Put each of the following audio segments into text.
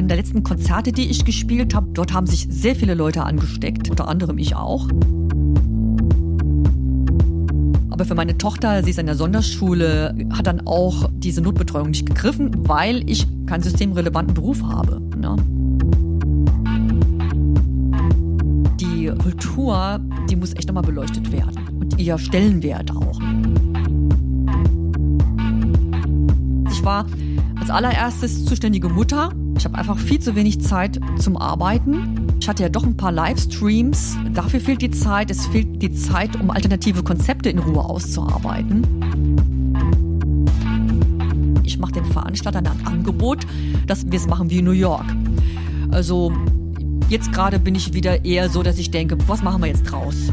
einem der letzten Konzerte, die ich gespielt habe. Dort haben sich sehr viele Leute angesteckt, unter anderem ich auch. Aber für meine Tochter, sie ist in der Sonderschule, hat dann auch diese Notbetreuung nicht gegriffen, weil ich keinen systemrelevanten Beruf habe. Ne? Die Kultur, die muss echt nochmal beleuchtet werden und ihr Stellenwert auch. Ich war als allererstes zuständige Mutter. Ich habe einfach viel zu wenig Zeit zum Arbeiten. Ich hatte ja doch ein paar Livestreams. Dafür fehlt die Zeit. Es fehlt die Zeit, um alternative Konzepte in Ruhe auszuarbeiten. Ich mache den Veranstaltern ein Angebot, dass wir es machen wie New York. Also jetzt gerade bin ich wieder eher so, dass ich denke, was machen wir jetzt draus?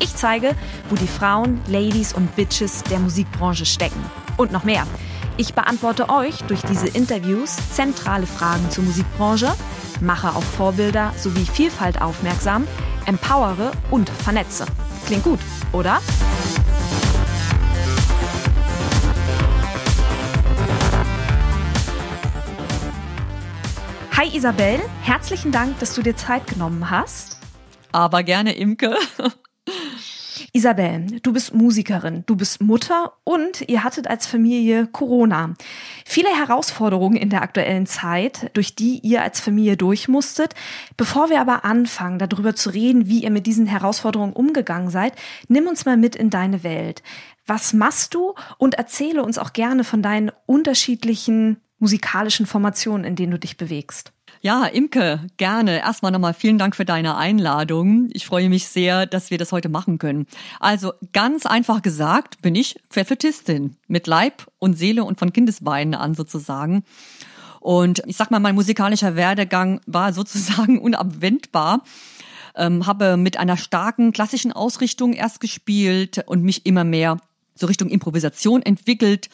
Ich zeige, wo die Frauen, Ladies und Bitches der Musikbranche stecken. Und noch mehr. Ich beantworte euch durch diese Interviews zentrale Fragen zur Musikbranche, mache auf Vorbilder sowie Vielfalt aufmerksam, empowere und vernetze. Klingt gut, oder? Hi Isabel, herzlichen Dank, dass du dir Zeit genommen hast. Aber gerne, Imke. Isabel, du bist Musikerin, du bist Mutter und ihr hattet als Familie Corona. Viele Herausforderungen in der aktuellen Zeit, durch die ihr als Familie durchmusstet. Bevor wir aber anfangen, darüber zu reden, wie ihr mit diesen Herausforderungen umgegangen seid, nimm uns mal mit in deine Welt. Was machst du und erzähle uns auch gerne von deinen unterschiedlichen musikalischen Formationen, in denen du dich bewegst. Ja, Imke, gerne. Erstmal nochmal vielen Dank für deine Einladung. Ich freue mich sehr, dass wir das heute machen können. Also ganz einfach gesagt bin ich Pfeffetistin mit Leib und Seele und von Kindesbeinen an sozusagen. Und ich sag mal, mein musikalischer Werdegang war sozusagen unabwendbar. Ähm, habe mit einer starken klassischen Ausrichtung erst gespielt und mich immer mehr so Richtung Improvisation entwickelt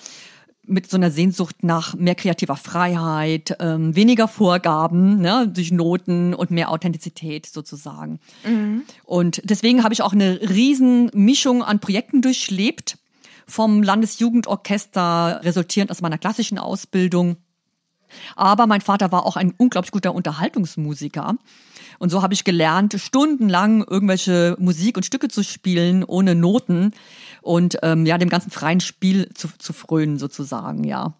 mit so einer Sehnsucht nach mehr kreativer Freiheit, ähm, weniger Vorgaben ne, durch Noten und mehr Authentizität sozusagen. Mhm. Und deswegen habe ich auch eine riesen Mischung an Projekten durchlebt, vom Landesjugendorchester resultierend aus meiner klassischen Ausbildung. Aber mein Vater war auch ein unglaublich guter Unterhaltungsmusiker. Und so habe ich gelernt, stundenlang irgendwelche Musik und Stücke zu spielen ohne Noten und ähm, ja, dem ganzen freien Spiel zu, zu frönen sozusagen, ja.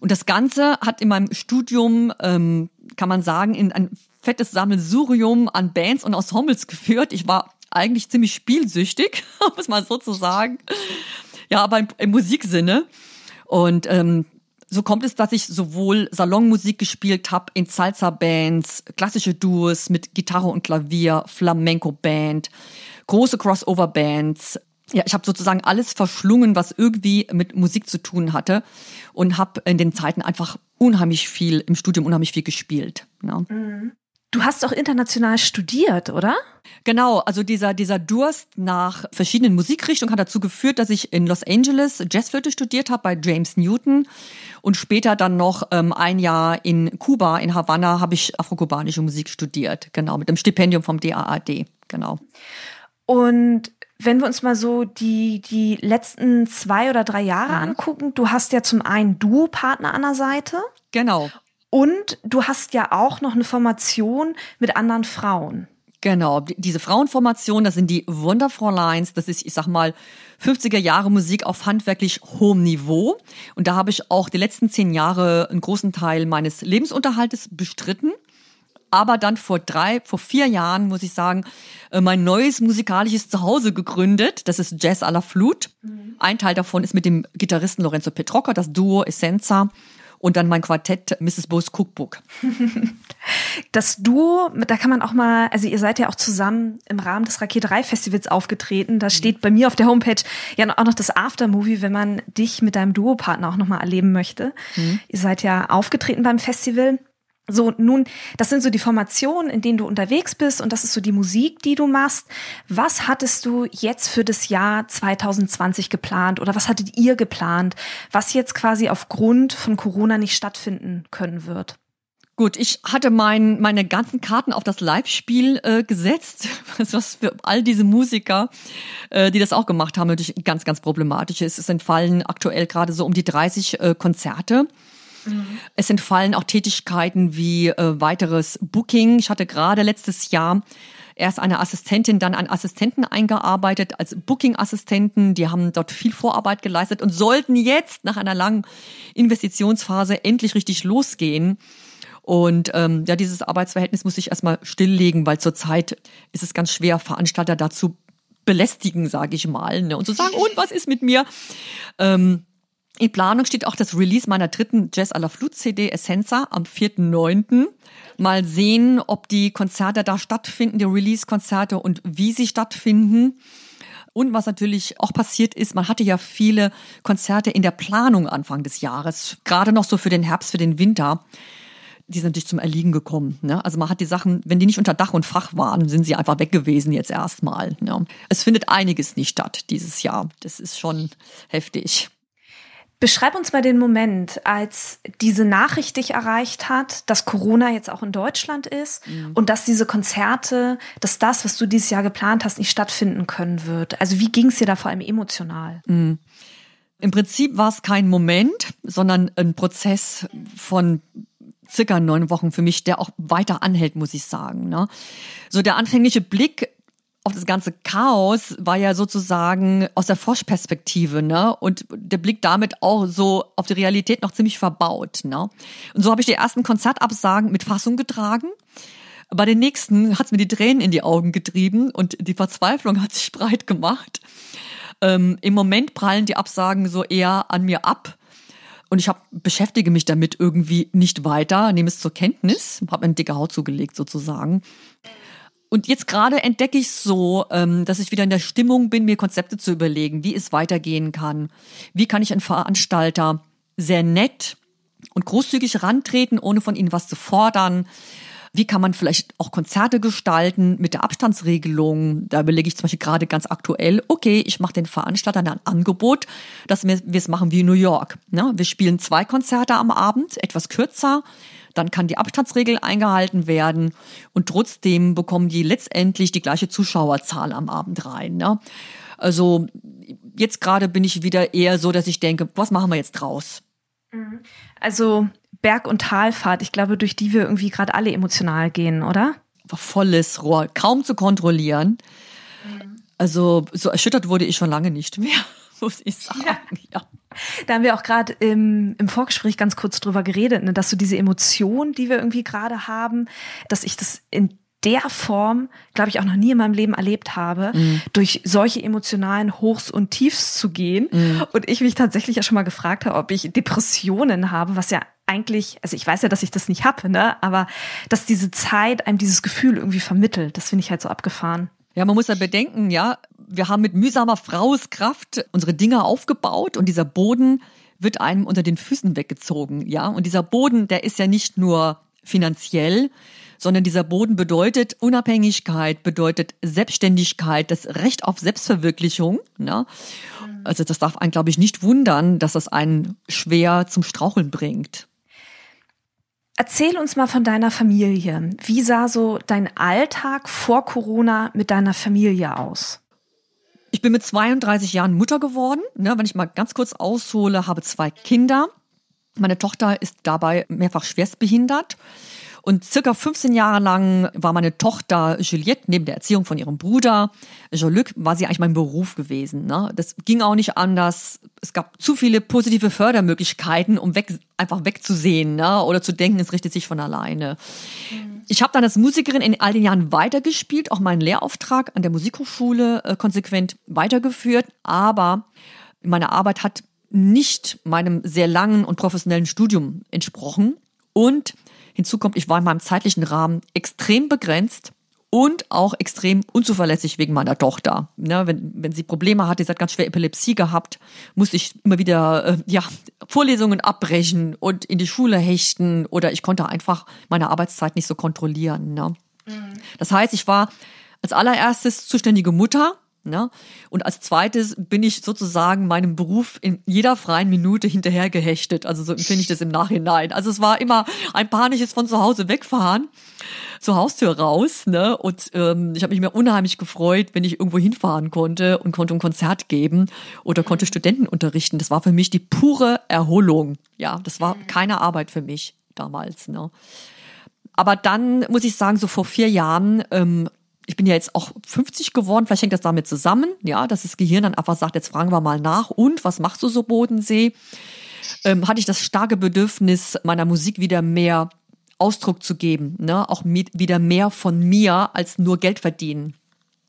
Und das Ganze hat in meinem Studium, ähm, kann man sagen, in ein fettes Sammelsurium an Bands und Ensembles geführt. Ich war eigentlich ziemlich spielsüchtig, um es mal so zu sagen. Ja, aber im, im Musiksinne. Und ähm, so kommt es, dass ich sowohl Salonmusik gespielt habe in Salsa-Bands, klassische Duos mit Gitarre und Klavier, Flamenco-Band, große Crossover-Bands, ja, ich habe sozusagen alles verschlungen, was irgendwie mit Musik zu tun hatte und habe in den Zeiten einfach unheimlich viel im Studium unheimlich viel gespielt. Ja. Mhm. Du hast auch international studiert, oder? Genau, also dieser, dieser Durst nach verschiedenen Musikrichtungen hat dazu geführt, dass ich in Los Angeles Jazzflöte studiert habe bei James Newton und später dann noch ähm, ein Jahr in Kuba, in Havanna, habe ich afrokubanische Musik studiert, genau, mit dem Stipendium vom DAAD, genau. Und wenn wir uns mal so die, die letzten zwei oder drei Jahre mhm. angucken, du hast ja zum einen Duo-Partner an der Seite. Genau. Und du hast ja auch noch eine Formation mit anderen Frauen. Genau, diese Frauenformation, das sind die Wonderfräuleins, das ist, ich sag mal, 50er Jahre Musik auf handwerklich hohem Niveau. Und da habe ich auch die letzten zehn Jahre einen großen Teil meines Lebensunterhaltes bestritten aber dann vor drei, vor vier Jahren, muss ich sagen, äh, mein neues musikalisches Zuhause gegründet. Das ist Jazz à la Flute. Mhm. Ein Teil davon ist mit dem Gitarristen Lorenzo Petrocca, das Duo Essenza. und dann mein Quartett Mrs. Bo's Cookbook. Das Duo, da kann man auch mal, also ihr seid ja auch zusammen im Rahmen des Raketerei Festivals aufgetreten. Da steht bei mir auf der Homepage ja auch noch das Aftermovie, wenn man dich mit deinem Duopartner auch nochmal erleben möchte. Mhm. Ihr seid ja aufgetreten beim Festival. So, nun, das sind so die Formationen, in denen du unterwegs bist und das ist so die Musik, die du machst. Was hattest du jetzt für das Jahr 2020 geplant oder was hattet ihr geplant, was jetzt quasi aufgrund von Corona nicht stattfinden können wird? Gut, ich hatte mein, meine ganzen Karten auf das Live-Spiel äh, gesetzt, was für all diese Musiker, äh, die das auch gemacht haben, natürlich ganz, ganz problematisch ist. Es entfallen aktuell gerade so um die 30 äh, Konzerte. Mhm. Es entfallen auch Tätigkeiten wie äh, weiteres Booking. Ich hatte gerade letztes Jahr erst eine Assistentin, dann einen Assistenten eingearbeitet als Booking-Assistenten. Die haben dort viel Vorarbeit geleistet und sollten jetzt nach einer langen Investitionsphase endlich richtig losgehen. Und ähm, ja, dieses Arbeitsverhältnis muss ich erstmal stilllegen, weil zurzeit ist es ganz schwer, Veranstalter dazu belästigen, sage ich mal, ne? und zu sagen, und was ist mit mir? Ähm, in Planung steht auch das Release meiner dritten Jazz à la Flute CD Essenza am 4.9. Mal sehen, ob die Konzerte da stattfinden, die Release-Konzerte und wie sie stattfinden. Und was natürlich auch passiert ist, man hatte ja viele Konzerte in der Planung Anfang des Jahres, gerade noch so für den Herbst, für den Winter. Die sind natürlich zum Erliegen gekommen. Ne? Also man hat die Sachen, wenn die nicht unter Dach und Fach waren, sind sie einfach weg gewesen jetzt erstmal. Ne? Es findet einiges nicht statt dieses Jahr. Das ist schon heftig. Beschreib uns mal den Moment, als diese Nachricht dich erreicht hat, dass Corona jetzt auch in Deutschland ist mhm. und dass diese Konzerte, dass das, was du dieses Jahr geplant hast, nicht stattfinden können wird. Also wie ging es dir da vor allem emotional? Mhm. Im Prinzip war es kein Moment, sondern ein Prozess von circa neun Wochen für mich, der auch weiter anhält, muss ich sagen. Ne? So der anfängliche Blick auf das ganze Chaos war ja sozusagen aus der Forschperspektive, ne? Und der Blick damit auch so auf die Realität noch ziemlich verbaut, ne? Und so habe ich die ersten Konzertabsagen mit Fassung getragen. Bei den nächsten hat's mir die Tränen in die Augen getrieben und die Verzweiflung hat sich breit gemacht. Ähm, Im Moment prallen die Absagen so eher an mir ab. Und ich hab, beschäftige mich damit irgendwie nicht weiter, nehme es zur Kenntnis, habe eine dicke Haut zugelegt sozusagen. Und jetzt gerade entdecke ich so, ähm, dass ich wieder in der Stimmung bin, mir Konzepte zu überlegen, wie es weitergehen kann. Wie kann ich einen Veranstalter sehr nett und großzügig rantreten, ohne von ihnen was zu fordern? Wie kann man vielleicht auch Konzerte gestalten mit der Abstandsregelung? Da überlege ich zum Beispiel gerade ganz aktuell, okay, ich mache den Veranstaltern ein Angebot, dass wir es machen wie New York. Ne? Wir spielen zwei Konzerte am Abend, etwas kürzer dann kann die Abstandsregel eingehalten werden und trotzdem bekommen die letztendlich die gleiche Zuschauerzahl am Abend rein. Ne? Also jetzt gerade bin ich wieder eher so, dass ich denke, was machen wir jetzt draus? Mhm. Also Berg- und Talfahrt, ich glaube, durch die wir irgendwie gerade alle emotional gehen, oder? Volles Rohr, kaum zu kontrollieren. Mhm. Also so erschüttert wurde ich schon lange nicht mehr, muss ich sagen. Ja. ja. Da haben wir auch gerade im, im Vorgespräch ganz kurz drüber geredet, ne, dass so diese Emotion, die wir irgendwie gerade haben, dass ich das in der Form, glaube ich, auch noch nie in meinem Leben erlebt habe, mhm. durch solche emotionalen Hochs und Tiefs zu gehen. Mhm. Und ich mich tatsächlich ja schon mal gefragt habe, ob ich Depressionen habe, was ja eigentlich, also ich weiß ja, dass ich das nicht habe, ne, aber dass diese Zeit einem dieses Gefühl irgendwie vermittelt, das finde ich halt so abgefahren. Ja, man muss ja bedenken, ja, wir haben mit mühsamer Frauskraft unsere Dinger aufgebaut und dieser Boden wird einem unter den Füßen weggezogen, ja. Und dieser Boden, der ist ja nicht nur finanziell, sondern dieser Boden bedeutet Unabhängigkeit, bedeutet Selbstständigkeit, das Recht auf Selbstverwirklichung. Ne? Also das darf einen, glaube ich, nicht wundern, dass das einen schwer zum Straucheln bringt. Erzähl uns mal von deiner Familie. Wie sah so dein Alltag vor Corona mit deiner Familie aus? Ich bin mit 32 Jahren Mutter geworden. Ne, wenn ich mal ganz kurz aushole, habe zwei Kinder. Meine Tochter ist dabei mehrfach schwerstbehindert. Und circa 15 Jahre lang war meine Tochter Juliette neben der Erziehung von ihrem Bruder Jean-Luc, war sie eigentlich mein Beruf gewesen. Ne? Das ging auch nicht anders. Es gab zu viele positive Fördermöglichkeiten, um weg, einfach wegzusehen ne? oder zu denken, es richtet sich von alleine. Mhm. Ich habe dann als Musikerin in all den Jahren weitergespielt, auch meinen Lehrauftrag an der Musikhochschule äh, konsequent weitergeführt, aber meine Arbeit hat nicht meinem sehr langen und professionellen Studium entsprochen. Und hinzu kommt, ich war in meinem zeitlichen Rahmen extrem begrenzt und auch extrem unzuverlässig wegen meiner Tochter. Ja, wenn, wenn sie Probleme hatte, sie hat ganz schwer Epilepsie gehabt, musste ich immer wieder äh, ja, Vorlesungen abbrechen und in die Schule hechten oder ich konnte einfach meine Arbeitszeit nicht so kontrollieren. Ne? Mhm. Das heißt, ich war als allererstes zuständige Mutter Ne? Und als zweites bin ich sozusagen meinem Beruf in jeder freien Minute hinterher gehechtet. Also so empfinde ich das im Nachhinein. Also es war immer ein panisches von zu Hause wegfahren, zur Haustür raus. Ne? Und ähm, ich habe mich mir unheimlich gefreut, wenn ich irgendwo hinfahren konnte und konnte ein Konzert geben oder konnte Studenten unterrichten. Das war für mich die pure Erholung. Ja, das war keine Arbeit für mich damals. Ne? Aber dann muss ich sagen, so vor vier Jahren ähm, ich bin ja jetzt auch 50 geworden, vielleicht hängt das damit zusammen, ja, dass das Gehirn dann einfach sagt, jetzt fragen wir mal nach, und was machst du so Bodensee? Ähm, hatte ich das starke Bedürfnis, meiner Musik wieder mehr Ausdruck zu geben, ne? auch mit, wieder mehr von mir als nur Geld verdienen.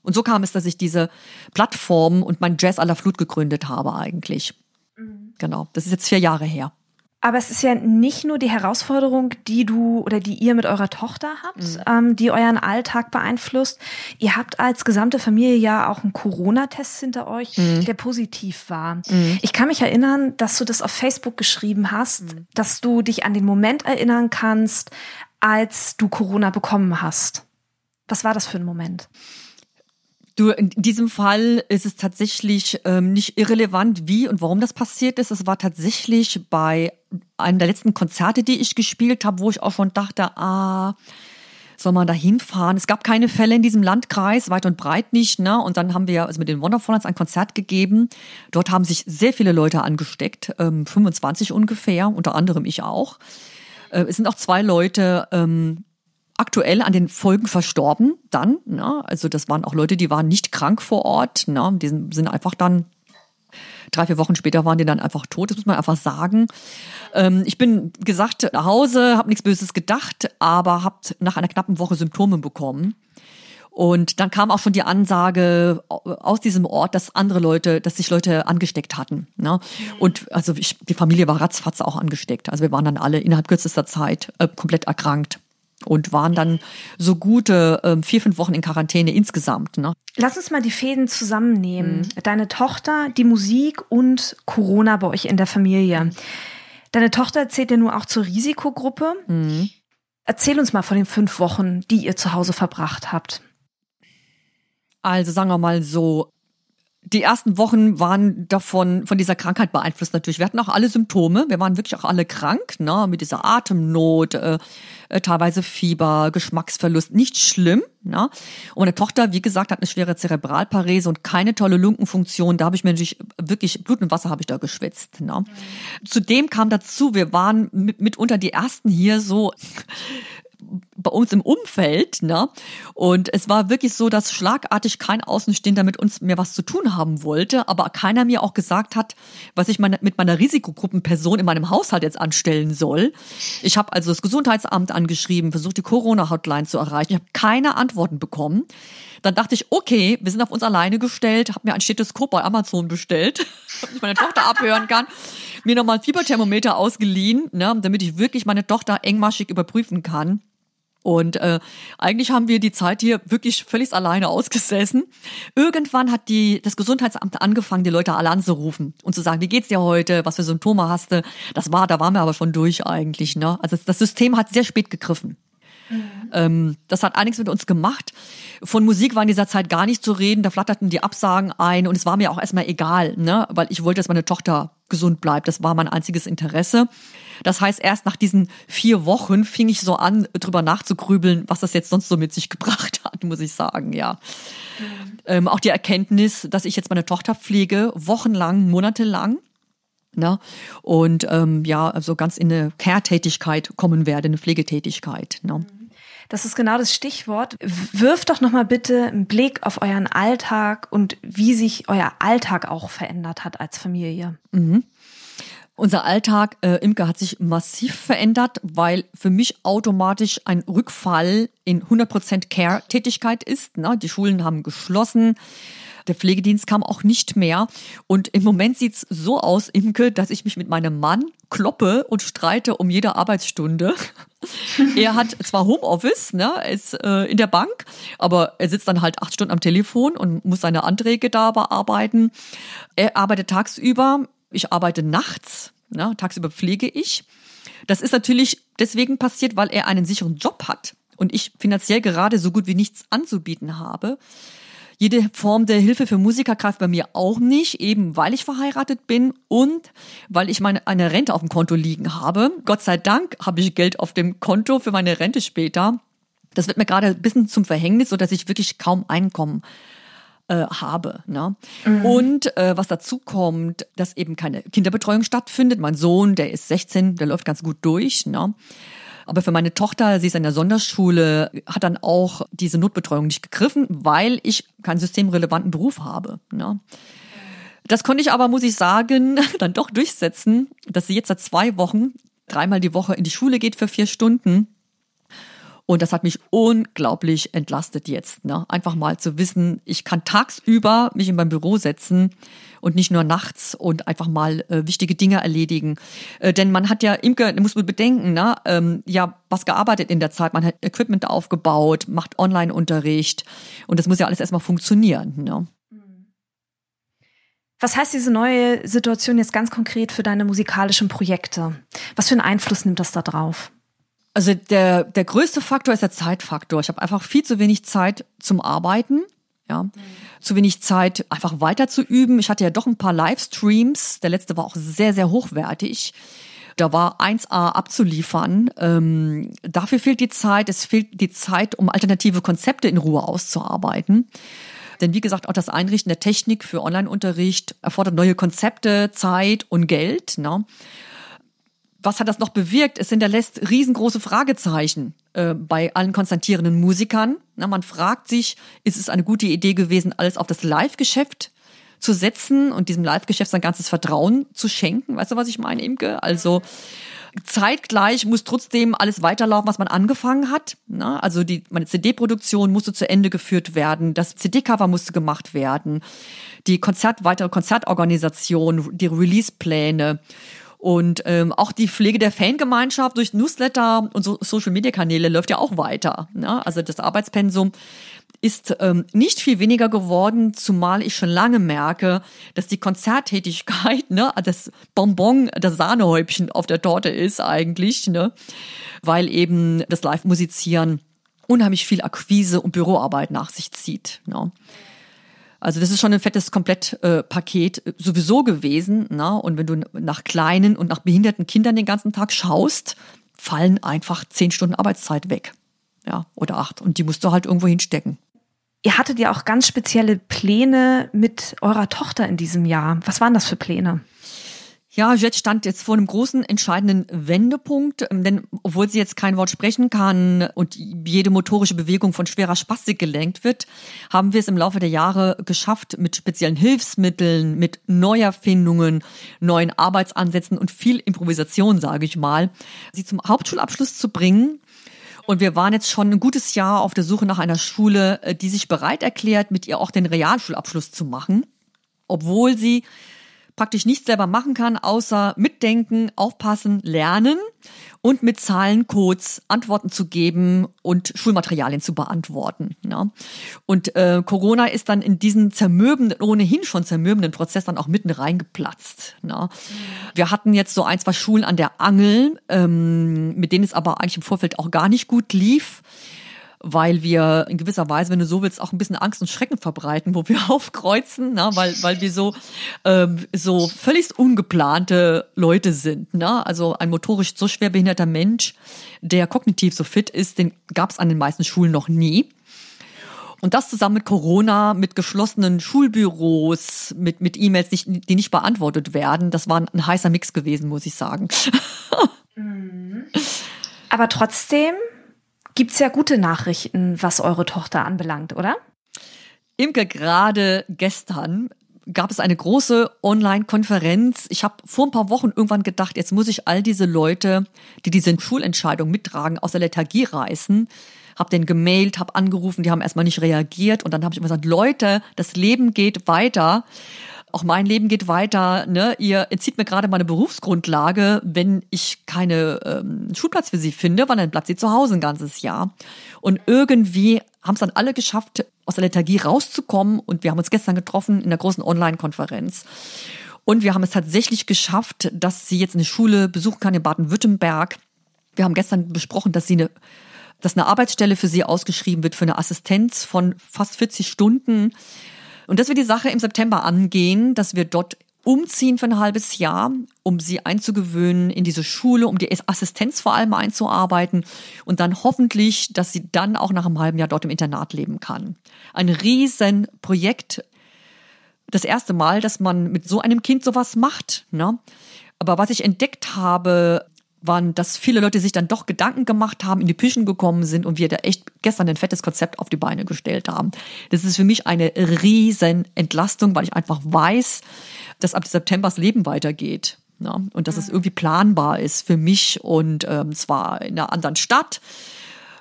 Und so kam es, dass ich diese Plattform und mein Jazz à la Flut gegründet habe eigentlich. Mhm. Genau, das ist jetzt vier Jahre her. Aber es ist ja nicht nur die Herausforderung, die du oder die ihr mit eurer Tochter habt, mhm. ähm, die euren Alltag beeinflusst. Ihr habt als gesamte Familie ja auch einen Corona-Test hinter euch, mhm. der positiv war. Mhm. Ich kann mich erinnern, dass du das auf Facebook geschrieben hast, mhm. dass du dich an den Moment erinnern kannst, als du Corona bekommen hast. Was war das für ein Moment? Du, in diesem Fall ist es tatsächlich ähm, nicht irrelevant, wie und warum das passiert ist. Es war tatsächlich bei einem der letzten Konzerte, die ich gespielt habe, wo ich auch schon dachte, ah, soll man da hinfahren? Es gab keine Fälle in diesem Landkreis, weit und breit nicht. Ne? Und dann haben wir also mit den Wonderfallers ein Konzert gegeben. Dort haben sich sehr viele Leute angesteckt, ähm, 25 ungefähr, unter anderem ich auch. Äh, es sind auch zwei Leute ähm, aktuell an den Folgen verstorben dann. Ne? Also das waren auch Leute, die waren nicht krank vor Ort. Ne? Die sind einfach dann drei, vier Wochen später waren die dann einfach tot, das muss man einfach sagen. Ähm, ich bin gesagt nach Hause, habe nichts Böses gedacht, aber habe nach einer knappen Woche Symptome bekommen. Und dann kam auch schon die Ansage aus diesem Ort, dass andere Leute, dass sich Leute angesteckt hatten. Ne? Und also ich, die Familie war ratzfatz auch angesteckt. Also wir waren dann alle innerhalb kürzester Zeit äh, komplett erkrankt und waren dann so gute äh, vier, fünf Wochen in Quarantäne insgesamt. Ne? Lass uns mal die Fäden zusammennehmen. Mhm. Deine Tochter, die Musik und Corona bei euch in der Familie. Deine Tochter zählt ja nur auch zur Risikogruppe. Mhm. Erzähl uns mal von den fünf Wochen, die ihr zu Hause verbracht habt. Also sagen wir mal so, die ersten Wochen waren davon, von dieser Krankheit beeinflusst natürlich. Wir hatten auch alle Symptome. Wir waren wirklich auch alle krank, ne, mit dieser Atemnot, äh, äh, teilweise Fieber, Geschmacksverlust. Nicht schlimm, ne. Und meine Tochter, wie gesagt, hat eine schwere Zerebralparese und keine tolle Lungenfunktion. Da habe ich mir natürlich wirklich Blut und Wasser habe ich da geschwitzt, ne. Mhm. Zudem kam dazu, wir waren mit, mitunter die ersten hier so bei uns im Umfeld, ne? Und es war wirklich so, dass schlagartig kein Außenstehender mit uns mehr was zu tun haben wollte, aber keiner mir auch gesagt hat, was ich meine, mit meiner Risikogruppenperson in meinem Haushalt jetzt anstellen soll. Ich habe also das Gesundheitsamt angeschrieben, versucht die Corona-Hotline zu erreichen. Ich habe keine Antworten bekommen. Dann dachte ich, okay, wir sind auf uns alleine gestellt, habe mir ein Stethoskop bei Amazon bestellt, damit ich meine Tochter abhören kann, mir nochmal ein Fieberthermometer ausgeliehen, ne, damit ich wirklich meine Tochter engmaschig überprüfen kann. Und äh, eigentlich haben wir die Zeit hier wirklich völlig alleine ausgesessen. Irgendwann hat die, das Gesundheitsamt angefangen, die Leute alle anzurufen und zu sagen, wie geht's dir heute, was für Symptome hast du? Das war, da waren wir aber schon durch eigentlich. Ne? Also das System hat sehr spät gegriffen. Mhm. Ähm, das hat einiges mit uns gemacht. Von Musik war in dieser Zeit gar nicht zu reden. Da flatterten die Absagen ein und es war mir auch erstmal egal, ne? weil ich wollte, dass meine Tochter gesund bleibt. Das war mein einziges Interesse. Das heißt, erst nach diesen vier Wochen fing ich so an, drüber nachzugrübeln, was das jetzt sonst so mit sich gebracht hat, muss ich sagen, ja. Mhm. Ähm, auch die Erkenntnis, dass ich jetzt meine Tochter pflege, wochenlang, monatelang. Ne? Und ähm, ja, also ganz in eine Care-Tätigkeit kommen werde, eine Pflegetätigkeit. Ne? Mhm. Das ist genau das Stichwort. Wirft doch nochmal bitte einen Blick auf euren Alltag und wie sich euer Alltag auch verändert hat als Familie. Mhm. Unser Alltag, äh, Imke, hat sich massiv verändert, weil für mich automatisch ein Rückfall in 100% Care-Tätigkeit ist. Ne? Die Schulen haben geschlossen. Der Pflegedienst kam auch nicht mehr. Und im Moment sieht's so aus, Imke, dass ich mich mit meinem Mann kloppe und streite um jede Arbeitsstunde. er hat zwar Homeoffice, ne, ist äh, in der Bank, aber er sitzt dann halt acht Stunden am Telefon und muss seine Anträge da bearbeiten. Er arbeitet tagsüber, ich arbeite nachts, ne, tagsüber pflege ich. Das ist natürlich deswegen passiert, weil er einen sicheren Job hat und ich finanziell gerade so gut wie nichts anzubieten habe. Jede Form der Hilfe für Musiker greift bei mir auch nicht, eben weil ich verheiratet bin und weil ich meine eine Rente auf dem Konto liegen habe. Gott sei Dank habe ich Geld auf dem Konto für meine Rente später. Das wird mir gerade ein bisschen zum Verhängnis, so dass ich wirklich kaum Einkommen äh, habe. Ne? Mhm. Und äh, was dazu kommt, dass eben keine Kinderbetreuung stattfindet. Mein Sohn, der ist 16, der läuft ganz gut durch. Ne? Aber für meine Tochter, sie ist in der Sonderschule, hat dann auch diese Notbetreuung nicht gegriffen, weil ich keinen systemrelevanten Beruf habe. Ne? Das konnte ich aber, muss ich sagen, dann doch durchsetzen, dass sie jetzt seit zwei Wochen dreimal die Woche in die Schule geht für vier Stunden und das hat mich unglaublich entlastet jetzt. Ne? Einfach mal zu wissen, ich kann tagsüber mich in mein Büro setzen und nicht nur nachts und einfach mal äh, wichtige Dinge erledigen. Äh, denn man hat ja, Imke, muss man bedenken, ne? ähm, ja, was gearbeitet in der Zeit. Man hat Equipment aufgebaut, macht Online-Unterricht und das muss ja alles erstmal funktionieren. Ne? Was heißt diese neue Situation jetzt ganz konkret für deine musikalischen Projekte? Was für einen Einfluss nimmt das da drauf? Also der, der größte Faktor ist der Zeitfaktor. Ich habe einfach viel zu wenig Zeit zum Arbeiten. Ja, mhm. zu wenig Zeit, einfach weiter zu üben. Ich hatte ja doch ein paar Livestreams. Der letzte war auch sehr, sehr hochwertig. Da war 1A abzuliefern. Ähm, dafür fehlt die Zeit. Es fehlt die Zeit, um alternative Konzepte in Ruhe auszuarbeiten. Denn wie gesagt, auch das Einrichten der Technik für Online-Unterricht erfordert neue Konzepte, Zeit und Geld. Ne? Was hat das noch bewirkt? Es hinterlässt riesengroße Fragezeichen äh, bei allen konstantierenden Musikern. Na, man fragt sich, ist es eine gute Idee gewesen, alles auf das Live-Geschäft zu setzen und diesem Live-Geschäft sein ganzes Vertrauen zu schenken? Weißt du, was ich meine, Imke? Also zeitgleich muss trotzdem alles weiterlaufen, was man angefangen hat. Na, also die, meine CD-Produktion musste zu Ende geführt werden, das CD-Cover musste gemacht werden, die Konzert, weitere Konzertorganisation, die Release-Pläne. Und ähm, auch die Pflege der Fangemeinschaft durch Newsletter und so Social-Media-Kanäle läuft ja auch weiter. Ne? Also das Arbeitspensum ist ähm, nicht viel weniger geworden, zumal ich schon lange merke, dass die Konzerttätigkeit, ne, das Bonbon, das Sahnehäubchen auf der Torte ist eigentlich, ne, weil eben das Live-Musizieren unheimlich viel Akquise und Büroarbeit nach sich zieht. Ne. Also das ist schon ein fettes Komplettpaket äh, sowieso gewesen. Na? Und wenn du nach kleinen und nach behinderten Kindern den ganzen Tag schaust, fallen einfach zehn Stunden Arbeitszeit weg. Ja, oder acht. Und die musst du halt irgendwo hinstecken. Ihr hattet ja auch ganz spezielle Pläne mit eurer Tochter in diesem Jahr. Was waren das für Pläne? Ja, Jet stand jetzt vor einem großen entscheidenden Wendepunkt, ähm, denn obwohl sie jetzt kein Wort sprechen kann und jede motorische Bewegung von schwerer Spastik gelenkt wird, haben wir es im Laufe der Jahre geschafft, mit speziellen Hilfsmitteln, mit Neuerfindungen, neuen Arbeitsansätzen und viel Improvisation, sage ich mal, sie zum Hauptschulabschluss zu bringen. Und wir waren jetzt schon ein gutes Jahr auf der Suche nach einer Schule, äh, die sich bereit erklärt, mit ihr auch den Realschulabschluss zu machen, obwohl sie praktisch nichts selber machen kann, außer mitdenken, aufpassen, lernen und mit Zahlencodes Antworten zu geben und Schulmaterialien zu beantworten. Ja. Und äh, Corona ist dann in diesen zermürbenden, ohnehin schon zermürbenden Prozess dann auch mitten reingeplatzt. Ja. Wir hatten jetzt so ein, zwei Schulen an der Angel, ähm, mit denen es aber eigentlich im Vorfeld auch gar nicht gut lief weil wir in gewisser Weise, wenn du so willst, auch ein bisschen Angst und Schrecken verbreiten, wo wir aufkreuzen, ne? weil, weil wir so, ähm, so völlig ungeplante Leute sind. Ne? Also ein motorisch so schwer behinderter Mensch, der kognitiv so fit ist, den gab es an den meisten Schulen noch nie. Und das zusammen mit Corona, mit geschlossenen Schulbüros, mit, mit E-Mails, die nicht beantwortet werden, das war ein heißer Mix gewesen, muss ich sagen. Mhm. Aber trotzdem gibt's ja gute Nachrichten, was eure Tochter anbelangt, oder? Imke, gerade gestern gab es eine große Online-Konferenz. Ich habe vor ein paar Wochen irgendwann gedacht, jetzt muss ich all diese Leute, die diese Schulentscheidung mittragen, aus der Lethargie reißen, habe den gemailt, habe angerufen, die haben erstmal nicht reagiert und dann habe ich immer gesagt, Leute, das Leben geht weiter. Auch mein Leben geht weiter. Ne? Ihr entzieht mir gerade meine Berufsgrundlage, wenn ich keine ähm, Schulplatz für sie finde, weil dann bleibt sie zu Hause ein ganzes Jahr. Und irgendwie haben es dann alle geschafft, aus der Lethargie rauszukommen. Und wir haben uns gestern getroffen in der großen Online-Konferenz. Und wir haben es tatsächlich geschafft, dass sie jetzt eine Schule besuchen kann in Baden-Württemberg. Wir haben gestern besprochen, dass sie eine, dass eine Arbeitsstelle für sie ausgeschrieben wird für eine Assistenz von fast 40 Stunden. Und dass wir die Sache im September angehen, dass wir dort umziehen für ein halbes Jahr, um sie einzugewöhnen in diese Schule, um die Assistenz vor allem einzuarbeiten und dann hoffentlich, dass sie dann auch nach einem halben Jahr dort im Internat leben kann. Ein Riesenprojekt, das erste Mal, dass man mit so einem Kind sowas macht. Ne? Aber was ich entdeckt habe, waren, dass viele Leute sich dann doch Gedanken gemacht haben, in die Püchen gekommen sind und wir da echt gestern ein fettes Konzept auf die Beine gestellt haben. Das ist für mich eine riesen Entlastung, weil ich einfach weiß, dass ab September das Leben weitergeht. Ne? Und dass es irgendwie planbar ist für mich und ähm, zwar in einer anderen Stadt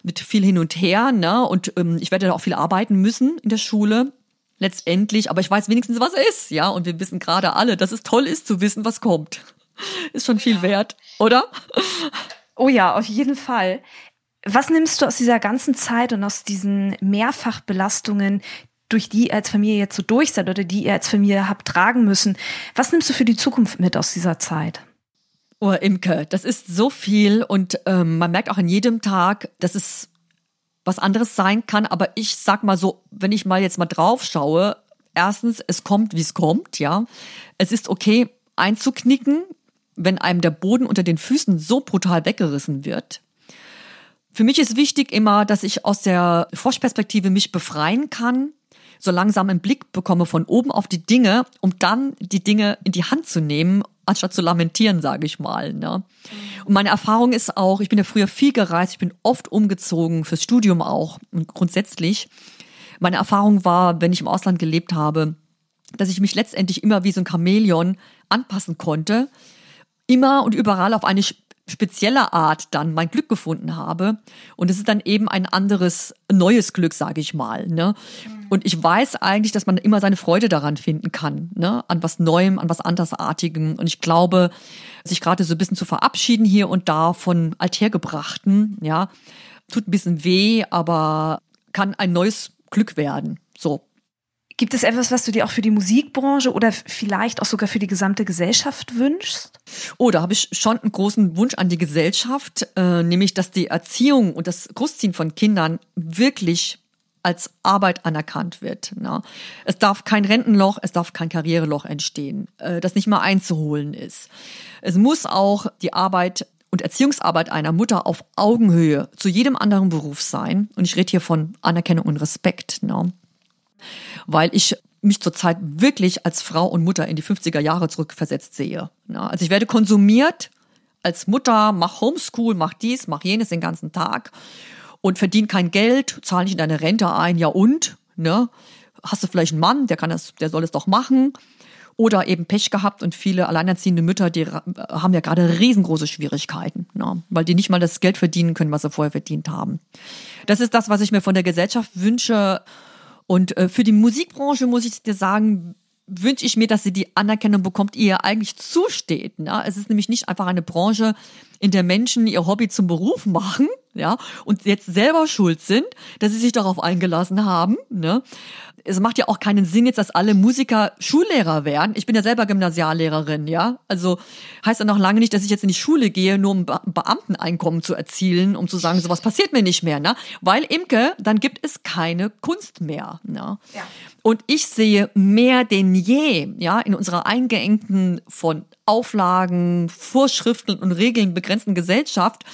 mit viel hin und her. Ne? Und ähm, ich werde da auch viel arbeiten müssen in der Schule letztendlich, aber ich weiß wenigstens, was ist, ja. Und wir wissen gerade alle, dass es toll ist zu wissen, was kommt. Ist schon viel ja. wert, oder? Oh ja, auf jeden Fall. Was nimmst du aus dieser ganzen Zeit und aus diesen Mehrfachbelastungen, durch die ihr als Familie jetzt so durch seid oder die ihr als Familie habt tragen müssen? Was nimmst du für die Zukunft mit aus dieser Zeit? Oh, Imke, das ist so viel und ähm, man merkt auch an jedem Tag, dass es was anderes sein kann. Aber ich sag mal so, wenn ich mal jetzt mal drauf schaue, erstens, es kommt, wie es kommt, ja. Es ist okay, einzuknicken, wenn einem der Boden unter den Füßen so brutal weggerissen wird. Für mich ist wichtig immer, dass ich aus der Froschperspektive mich befreien kann, so langsam einen Blick bekomme von oben auf die Dinge, um dann die Dinge in die Hand zu nehmen anstatt zu lamentieren, sage ich mal. Ne? Und meine Erfahrung ist auch, ich bin ja früher viel gereist, ich bin oft umgezogen, fürs Studium auch und grundsätzlich. Meine Erfahrung war, wenn ich im Ausland gelebt habe, dass ich mich letztendlich immer wie so ein Chamäleon anpassen konnte, immer und überall auf eine spezielle Art dann mein Glück gefunden habe. Und es ist dann eben ein anderes, neues Glück, sage ich mal. Ne? Und ich weiß eigentlich, dass man immer seine Freude daran finden kann, ne? an was Neuem, an was Andersartigem. Und ich glaube, sich gerade so ein bisschen zu verabschieden hier und da von Althergebrachten, ja, tut ein bisschen weh, aber kann ein neues Glück werden. So. Gibt es etwas, was du dir auch für die Musikbranche oder vielleicht auch sogar für die gesamte Gesellschaft wünschst? Oh, da habe ich schon einen großen Wunsch an die Gesellschaft, äh, nämlich dass die Erziehung und das Großziehen von Kindern wirklich als Arbeit anerkannt wird. Ne? Es darf kein Rentenloch, es darf kein Karriereloch entstehen, äh, das nicht mal einzuholen ist. Es muss auch die Arbeit und Erziehungsarbeit einer Mutter auf Augenhöhe zu jedem anderen Beruf sein. Und ich rede hier von Anerkennung und Respekt. Ne? Weil ich mich zurzeit wirklich als Frau und Mutter in die 50er Jahre zurückversetzt sehe. Also ich werde konsumiert als Mutter, mach Homeschool, mach dies, mach jenes den ganzen Tag und verdiene kein Geld, zahle nicht in deine Rente ein, ja und, ne? Hast du vielleicht einen Mann, der kann das, der soll es doch machen. Oder eben Pech gehabt und viele alleinerziehende Mütter, die haben ja gerade riesengroße Schwierigkeiten, ne? weil die nicht mal das Geld verdienen können, was sie vorher verdient haben. Das ist das, was ich mir von der Gesellschaft wünsche und äh, für die Musikbranche muss ich dir sagen, wünsche ich mir, dass sie die Anerkennung bekommt, die ihr eigentlich zusteht. Ne? Es ist nämlich nicht einfach eine Branche, in der Menschen ihr Hobby zum Beruf machen, ja, und jetzt selber schuld sind, dass sie sich darauf eingelassen haben. Ne? Es macht ja auch keinen Sinn jetzt, dass alle Musiker Schullehrer werden. Ich bin ja selber Gymnasiallehrerin, ja. Also heißt ja noch lange nicht, dass ich jetzt in die Schule gehe, nur um Be Beamteneinkommen zu erzielen, um zu sagen, sowas passiert mir nicht mehr, ne? Weil Imke, dann gibt es keine Kunst mehr, ne? Ja. Und ich sehe mehr denn je, ja, in unserer eingeengten von Auflagen, Vorschriften und Regeln begrenzten Gesellschaft,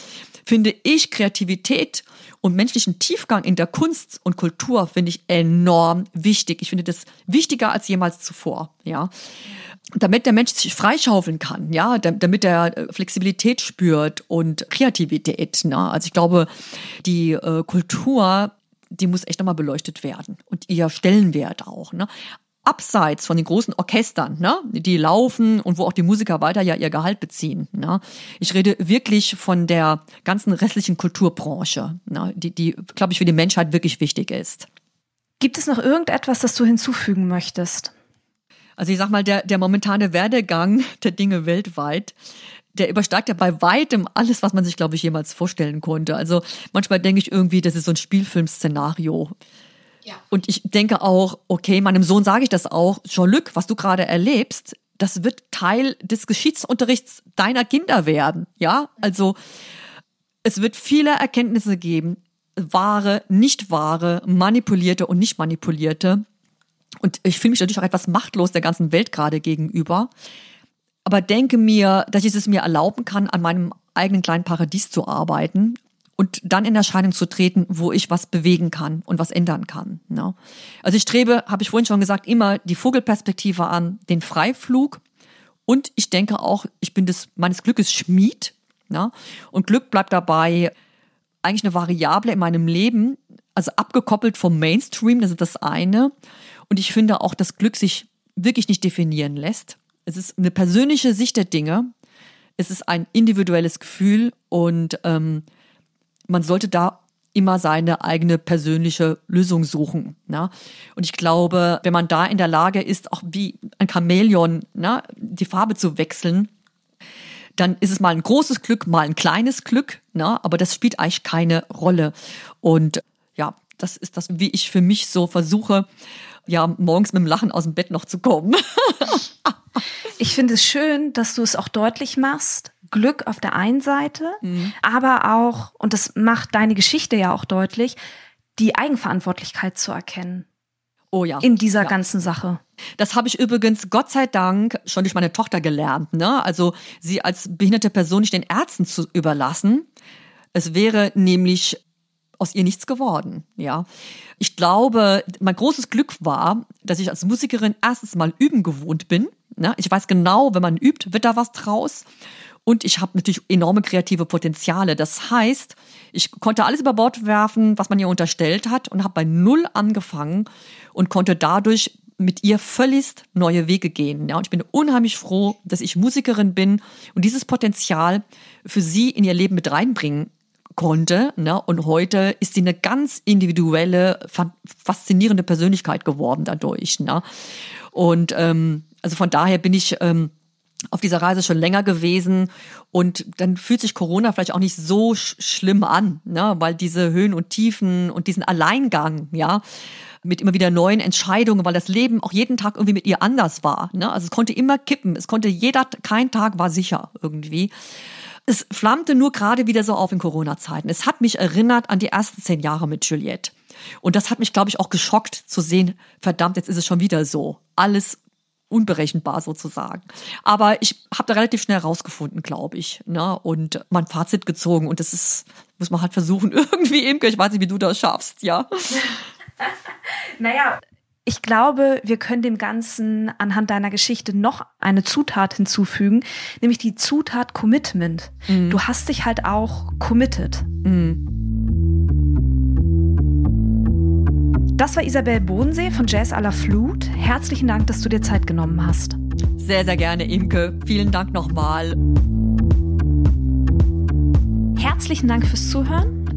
finde ich Kreativität und menschlichen Tiefgang in der Kunst und Kultur finde ich enorm wichtig. Ich finde das wichtiger als jemals zuvor, ja. Damit der Mensch sich freischaufeln kann, ja, damit er äh, Flexibilität spürt und Kreativität. Ne? Also ich glaube, die äh, Kultur, die muss echt nochmal beleuchtet werden und ihr Stellenwert auch. Ne? Abseits von den großen Orchestern, ne, die laufen und wo auch die Musiker weiter ja ihr Gehalt beziehen. Ne. Ich rede wirklich von der ganzen restlichen Kulturbranche, ne, die, die glaube ich, für die Menschheit wirklich wichtig ist. Gibt es noch irgendetwas, das du hinzufügen möchtest? Also ich sag mal, der, der momentane Werdegang der Dinge weltweit, der übersteigt ja bei weitem alles, was man sich, glaube ich, jemals vorstellen konnte. Also manchmal denke ich irgendwie, das ist so ein Spielfilmszenario. Ja. Und ich denke auch, okay, meinem Sohn sage ich das auch, Jean-Luc, was du gerade erlebst, das wird Teil des Geschichtsunterrichts deiner Kinder werden. Ja, also es wird viele Erkenntnisse geben, wahre, nicht wahre, manipulierte und nicht manipulierte. Und ich fühle mich natürlich auch etwas machtlos der ganzen Welt gerade gegenüber. Aber denke mir, dass ich es mir erlauben kann, an meinem eigenen kleinen Paradies zu arbeiten und dann in Erscheinung zu treten, wo ich was bewegen kann und was ändern kann. Ne? Also ich strebe, habe ich vorhin schon gesagt, immer die Vogelperspektive an, den Freiflug. Und ich denke auch, ich bin des, meines Glückes Schmied. Ne? Und Glück bleibt dabei eigentlich eine Variable in meinem Leben, also abgekoppelt vom Mainstream, das ist das eine. Und ich finde auch, dass Glück sich wirklich nicht definieren lässt. Es ist eine persönliche Sicht der Dinge. Es ist ein individuelles Gefühl und ähm, man sollte da immer seine eigene persönliche Lösung suchen. Ne? Und ich glaube, wenn man da in der Lage ist, auch wie ein Chamäleon ne, die Farbe zu wechseln, dann ist es mal ein großes Glück, mal ein kleines Glück, ne? aber das spielt eigentlich keine Rolle. Und ja, das ist das, wie ich für mich so versuche, ja, morgens mit dem Lachen aus dem Bett noch zu kommen. ich finde es schön, dass du es auch deutlich machst. Glück auf der einen Seite, mhm. aber auch, und das macht deine Geschichte ja auch deutlich, die Eigenverantwortlichkeit zu erkennen. Oh ja. In dieser ja. ganzen Sache. Das habe ich übrigens Gott sei Dank schon durch meine Tochter gelernt. Ne? Also sie als behinderte Person nicht den Ärzten zu überlassen. Es wäre nämlich aus ihr nichts geworden. Ja, ich glaube, mein großes Glück war, dass ich als Musikerin erstens mal üben gewohnt bin. Ne? Ich weiß genau, wenn man übt, wird da was draus. Und ich habe natürlich enorme kreative Potenziale. Das heißt, ich konnte alles über Bord werfen, was man ihr unterstellt hat und habe bei Null angefangen und konnte dadurch mit ihr völlig neue Wege gehen. Ja, und ich bin unheimlich froh, dass ich Musikerin bin und dieses Potenzial für sie in ihr Leben mit reinbringen konnte. Ne? Und heute ist sie eine ganz individuelle, faszinierende Persönlichkeit geworden dadurch. Ne? Und ähm, also von daher bin ich ähm, auf dieser Reise schon länger gewesen und dann fühlt sich Corona vielleicht auch nicht so sch schlimm an, ne? weil diese Höhen und Tiefen und diesen Alleingang, ja, mit immer wieder neuen Entscheidungen, weil das Leben auch jeden Tag irgendwie mit ihr anders war. Ne? Also es konnte immer kippen, es konnte jeder, kein Tag war sicher irgendwie. Es flammte nur gerade wieder so auf in Corona-Zeiten. Es hat mich erinnert an die ersten zehn Jahre mit Juliette. Und das hat mich, glaube ich, auch geschockt zu sehen, verdammt, jetzt ist es schon wieder so. Alles unberechenbar sozusagen. Aber ich habe da relativ schnell rausgefunden, glaube ich, ne? und mein Fazit gezogen. Und das ist, muss man halt versuchen, irgendwie, Imke, ich weiß nicht, wie du das schaffst, ja. naja, ich glaube, wir können dem Ganzen anhand deiner Geschichte noch eine Zutat hinzufügen, nämlich die Zutat Commitment. Mhm. Du hast dich halt auch committed. Mhm. Das war Isabel Bodensee von Jazz à la Flut. Herzlichen Dank, dass du dir Zeit genommen hast. Sehr, sehr gerne, Imke. Vielen Dank nochmal. Herzlichen Dank fürs Zuhören.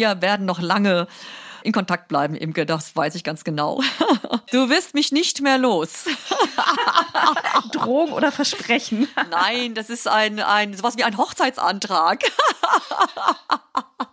Wir werden noch lange in Kontakt bleiben, Imke, das weiß ich ganz genau. Du wirst mich nicht mehr los. Drohung oder Versprechen? Nein, das ist ein, ein sowas wie ein Hochzeitsantrag.